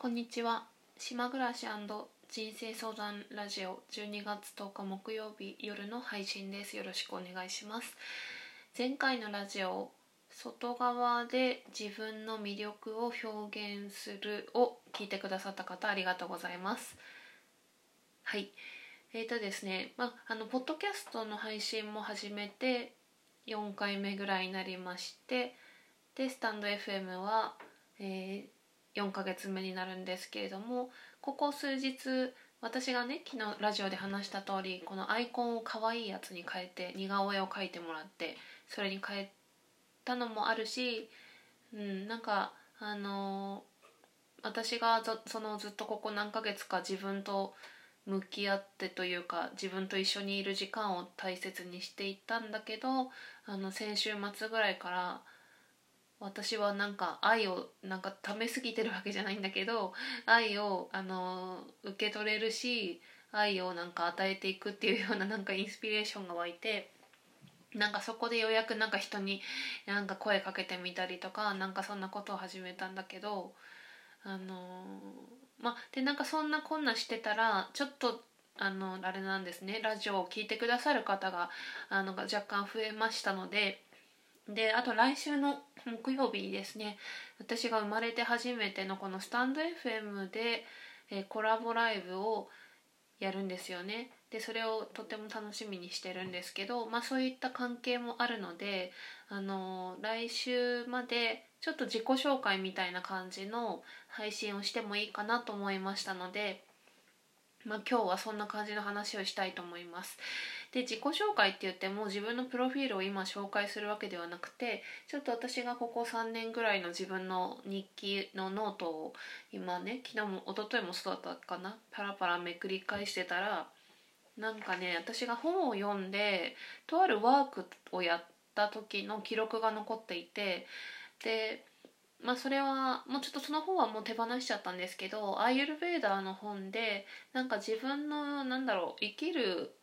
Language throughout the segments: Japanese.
こんにちは。島暮らし人生相談ラジオ。12月10日木曜日夜の配信です。よろしくお願いします。前回のラジオ外側で自分の魅力を表現するを聞いてくださった方ありがとうございます。はい。えーとですねまあのポッドキャストの配信も始めて4回目ぐらいになりましてでスタンド FM は、えー4ヶ月目になるんですけれどもここ数日私がね昨日ラジオで話した通りこのアイコンを可愛いやつに変えて似顔絵を描いてもらってそれに変えたのもあるし、うん、なんかあのー、私がそのずっとここ何ヶ月か自分と向き合ってというか自分と一緒にいる時間を大切にしていったんだけどあの先週末ぐらいから私はなんか愛をなんかためすぎてるわけじゃないんだけど愛をあの受け取れるし愛をなんか与えていくっていうようななんかインスピレーションが湧いてなんかそこでようやくなんか人になんか声かけてみたりとかなんかそんなことを始めたんだけどあのまあでなんかそんなこんなしてたらちょっとあのあれなんですねラジオを聴いてくださる方があの若干増えましたので。であと来週の木曜日ですね私が生まれて初めてのこのスタンド FM で、えー、コラボライブをやるんですよねでそれをとても楽しみにしてるんですけど、まあ、そういった関係もあるので、あのー、来週までちょっと自己紹介みたいな感じの配信をしてもいいかなと思いましたので、まあ、今日はそんな感じの話をしたいと思います。で自己紹介って言っても自分のプロフィールを今紹介するわけではなくてちょっと私がここ3年ぐらいの自分の日記のノートを今ね昨日も一昨日もそうだったかなパラパラめくり返してたらなんかね私が本を読んでとあるワークをやった時の記録が残っていてでまあそれはもうちょっとその本はもう手放しちゃったんですけどアイユルベーダーの本でなんか自分のなんだろう生きる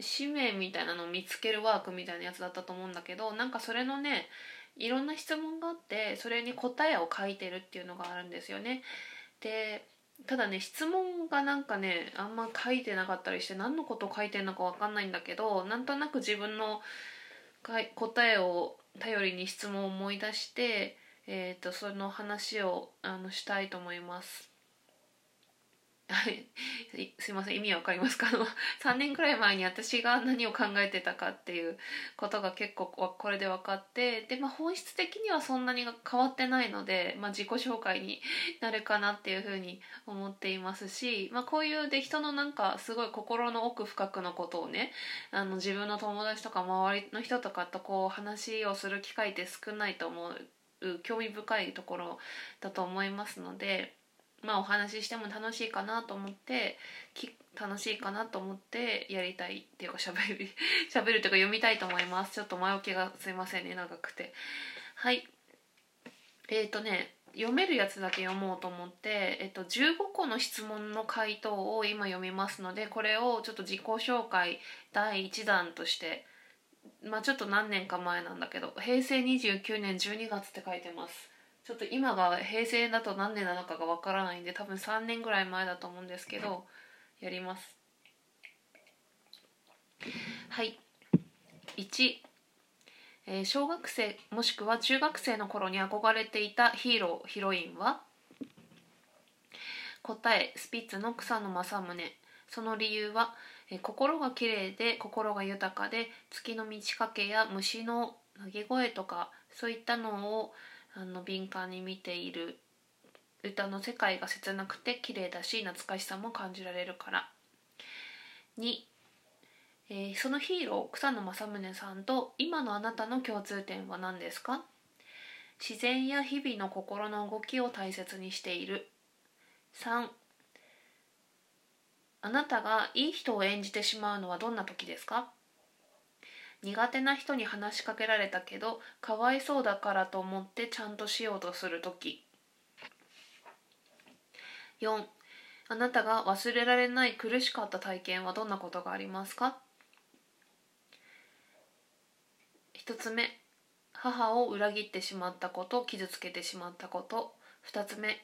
使命みたいなのを見つけるワークみたいなやつだったと思うんだけどなんかそれのねいろんな質問があってそれに答えを書いてるっていうのがあるんですよね。でただね質問がなんかねあんま書いてなかったりして何のこと書いてるのか分かんないんだけどなんとなく自分の答えを頼りに質問を思い出して、えーと、とその話をあのしたいと思います。はいすいません意味わかりますか？3 年くらい前に私が何を考えてたかっていうことが結構これで分かってで、まあ、本質的にはそんなに変わってないので、まあ、自己紹介になるかなっていうふうに思っていますし、まあ、こういうで人のなんかすごい心の奥深くのことをねあの自分の友達とか周りの人とかとこう話をする機会って少ないと思う興味深いところだと思いますので。まあお話ししても楽しいかなと思って楽しいかなと思ってやりたいっていうかしゃべるしゃべるというか読みたいと思います。ちょっと前置きがすいませんね長くて。はい。えっ、ー、とね読めるやつだけ読もうと思って、えっと、15個の質問の回答を今読みますのでこれをちょっと自己紹介第1弾としてまあちょっと何年か前なんだけど平成29年12月って書いてます。ちょっと今が平成だと何年なのかがわからないんで多分3年ぐらい前だと思うんですけどやります。はい。1、えー、小学生もしくは中学生の頃に憧れていたヒーローヒロインは？答えスピッツの草野正宗。その理由は、えー、心が綺麗で心が豊かで月の満ち欠けや虫の鳴き声とかそういったのをあの敏感に見ている歌の世界が切なくて綺麗だし懐かしさも感じられるから。2、えー、そのヒーロー草野正宗さんと今のあなたの共通点は何ですか？自然や日々の心の動きを大切にしている。3あなたがいい人を演じてしまうのはどんな時ですか？苦手な人に話しかけられたけどかわいそうだからと思ってちゃんとしようとする時。4あなたが忘れられない苦しかった体験はどんなことがありますか？1つ目母を裏切ってしまったこと傷つけてしまったこと。2つ目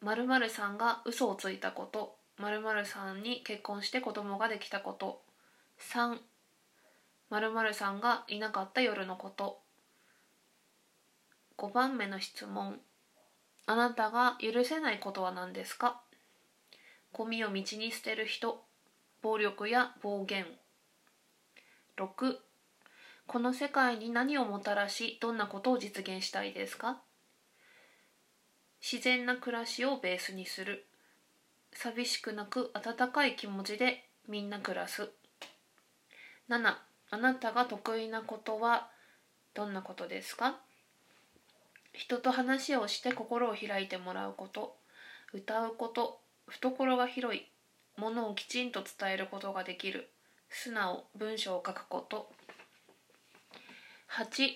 〇〇さんが嘘をついたこと。〇〇さんに結婚して子供ができたこと。3〇〇さんがいなかった夜のこと。5番目の質問。あなたが許せないことは何ですか？ゴミを道に捨てる人。暴力や暴言。6この世界に何をもたらしどんなことを実現したいですか？自然な暮らしをベースにする。寂しくなく温かい気持ちでみんな暮らす。7あなたが得意なことはどんなことですか？人と話をして心を開いてもらうこと。歌うこと。懐が広い。ものをきちんと伝えることができる。素直文章を書くこと。8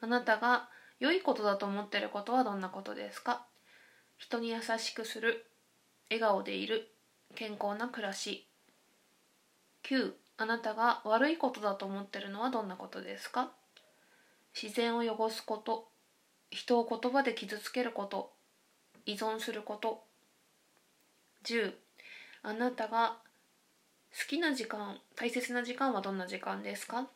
あなたが良いことだと思ってることはどんなことですか？人に優しくする。笑顔でいる。健康な暮らし。9あなたが悪いことだと思ってるのはどんなことですか？自然を汚すこと。人を言葉で傷つけること。依存すること。10あなたが好きな時間大切な時間はどんな時間ですか？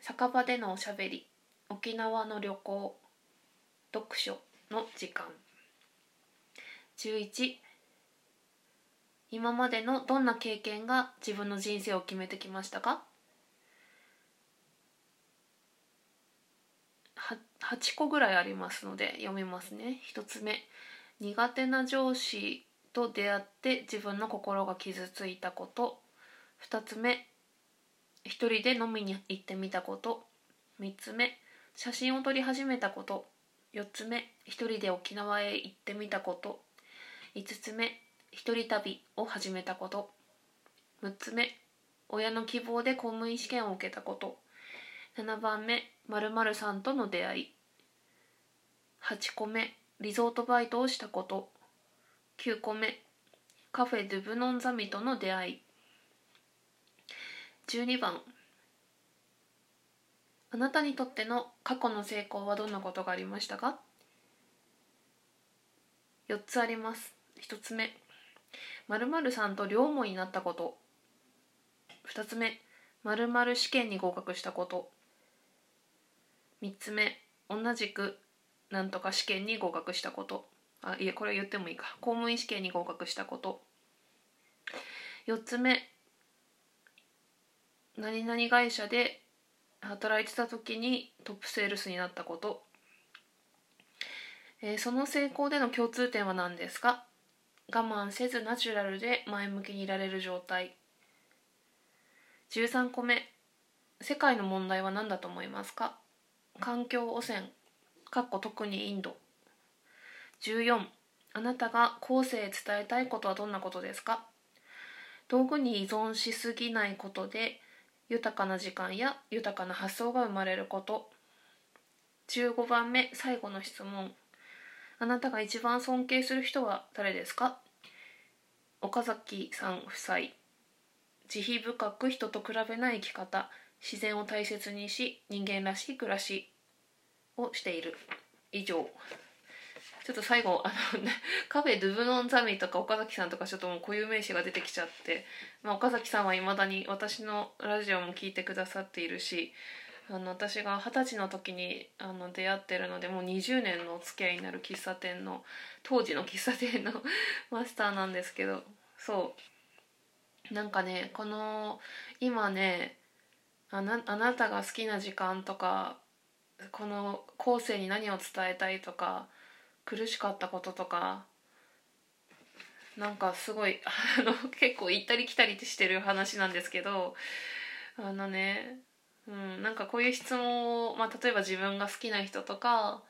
酒場でのおしゃべり。沖縄の旅行。読書の時間。11今までのどんな経験が自分の人生を決めてきましたか？8個ぐらいありますので読みますね。1つ目。苦手な上司と出会って自分の心が傷ついたこと。2つ目。一人で飲みに行ってみたこと。3つ目。写真を撮り始めたこと。4つ目。一人で沖縄へ行ってみたこと。5つ目。一人旅を始めたこと。6つ目親の希望で公務員試験を受けたこと。7番目〇〇さんとの出会い。8個目リゾートバイトをしたこと。9個目カフェ・ドゥ・ブノン・ザミとの出会い。12番あなたにとっての過去の成功はどんなことがありましたか？4つあります。1つ目〇〇さんと両思いになったこと。2つ目〇〇試験に合格したこと。3つ目同じくなんとか試験に合格したこと。あいえこれ言ってもいいか。公務員試験に合格したこと。4つ目何々会社で働いてた時にトップセールスになったこと、えー、その成功での共通点は何ですか？我慢せずナチュラルで前向きにいられる状態。13個目。世界の問題は何だと思いますか？環境汚染。かっこ特にインド。14あなたが後世へ伝えたいことはどんなことですか？道具に依存しすぎないことで豊かな時間や豊かな発想が生まれること。15番目。最後の質問。あなたが一番尊敬する人は誰ですか？岡崎さん夫妻。慈悲深く人と比べない生き方。自然を大切にし人間らしい暮らし。をしている。以上。ちょっと最後あの、ね、カフェドゥブノンザミとか岡崎さんとかちょっともう固有名詞が出てきちゃって、まあ、岡崎さんはいまだに私のラジオも聞いてくださっているしあの私が二十歳の時にあの出会ってるのでもう20年のお付き合いになる喫茶店の当時の喫茶店のマスターなんですけどそう。なんかねこの今ねあなあなたが好きな時間とかこの後世に何を伝えたいとか苦しかったこととかなんかすごいあの結構行ったり来たりしてる話なんですけどあのね、うん、なんかこういう質問を、まあ、例えば自分が好きな人とか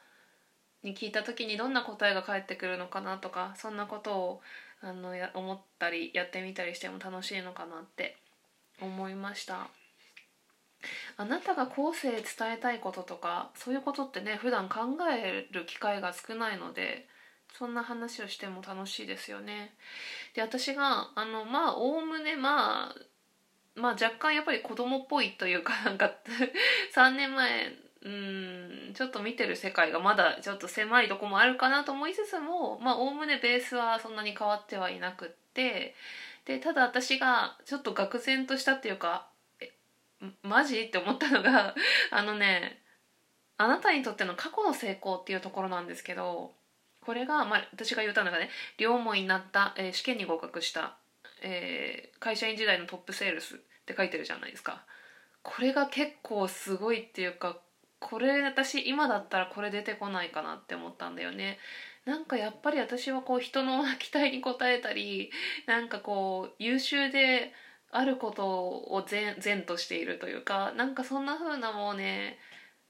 に聞いた時にどんな答えが返ってくるのかなとかそんなことをあのや思ったりやってみたりしても楽しいのかなって思いました。あなたが後世伝えたいこととかそういうことってね普段考える機会が少ないのでそんな話をしても楽しいですよね。で私があのまあおおむねまあまあ若干やっぱり子供っぽいというか なんか 3年前うんちょっと見てる世界がまだちょっと狭いとこもあるかなと思いつつもまあおおむねベースはそんなに変わってはいなくってでただ私がちょっと愕然としたっていうかえマジ？って思ったのが あのねあなたにとっての過去の成功っていうところなんですけどこれが、まあ、私が言ったのがね両思いになった、えー、試験に合格した、えー、会社員時代のトップセールスって書いてるじゃないですか。これが結構すごいっていうかこれ私今だったらこれ出てこないかなって思ったんだよね。なんかやっぱり私はこう人の期待に応えたりなんかこう優秀であることを善善としているというかなんかそんな風なもうね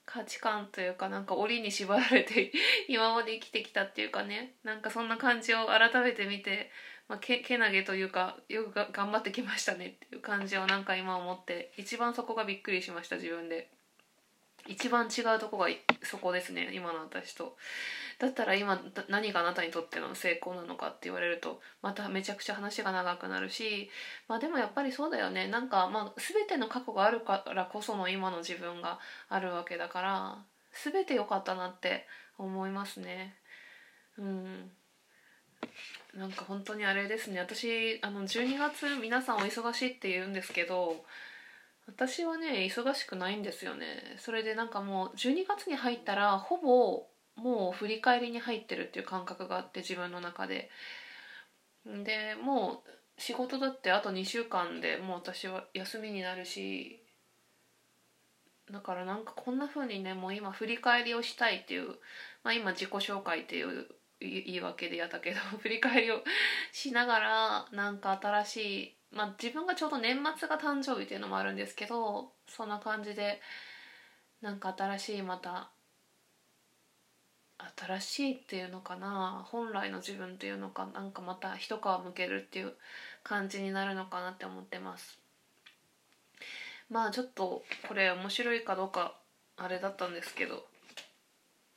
価値観というかなんか檻に縛られて今まで生きてきたっていうかねなんかそんな感じを改めて見て、まあ、けけなげというかよくが頑張ってきましたねっていう感じをなんか今思って一番そこがびっくりしました自分で。一番違うとこがそこですね今の私と。だったら今何があなたにとっての成功なのかって言われるとまためちゃくちゃ話が長くなるしまあでもやっぱりそうだよね。なんかまあ全ての過去があるからこその今の自分があるわけだから全て良かったなって思いますね。うん。なんか本当にあれですね。私あの12月皆さんお忙しいって言うんですけど私はね忙しくないんですよね。それでなんかもう12月に入ったらほぼもう振り返りに入ってるっていう感覚があって自分の中で。でもう仕事だってあと2週間でもう私は休みになるしだからなんかこんな風にねもう今振り返りをしたいっていう、まあ、今自己紹介っていう言い訳でやったけど 振り返りをしながらなんか新しいまあ自分がちょうど年末が誕生日っていうのもあるんですけどそんな感じでなんか新しいまた新しいっていうのかな本来の自分っていうのかなんかまた一皮むけるっていう感じになるのかなって思ってます。まあちょっとこれ面白いかどうかあれだったんですけど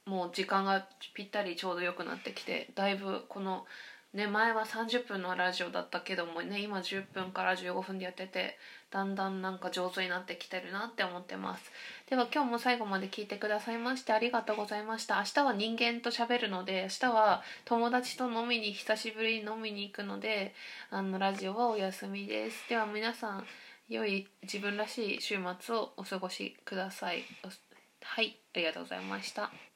もう時間がぴったりちょうど良くなってきてだいぶこのね前は30分のラジオだったけどもね今10分から15分でやっててだんだんなんか上手になってきてるなって思ってます。では今日も最後まで聞いてくださいましてありがとうございました。明日は人間と喋るので明日は友達と飲みに久しぶりに飲みに行くのであのラジオはお休みです。では皆さん良い自分らしい週末をお過ごしください。はいありがとうございました。